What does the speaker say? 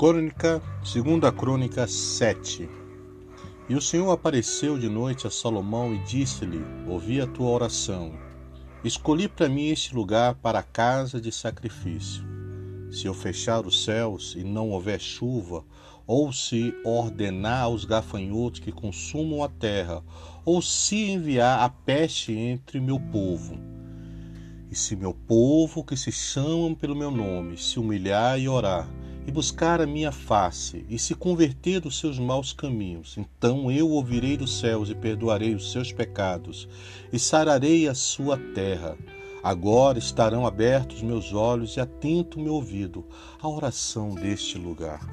Crônica, segunda crônica 7. E o Senhor apareceu de noite a Salomão e disse-lhe: Ouvi a tua oração. Escolhi para mim este lugar para a casa de sacrifício. Se eu fechar os céus e não houver chuva, ou se ordenar aos gafanhotos que consumam a terra, ou se enviar a peste entre meu povo, e se meu povo que se chamam pelo meu nome se humilhar e orar, e buscar a minha face, e se converter dos seus maus caminhos, então eu ouvirei dos céus e perdoarei os seus pecados, e sararei a sua terra. Agora estarão abertos meus olhos e atento meu ouvido à oração deste lugar.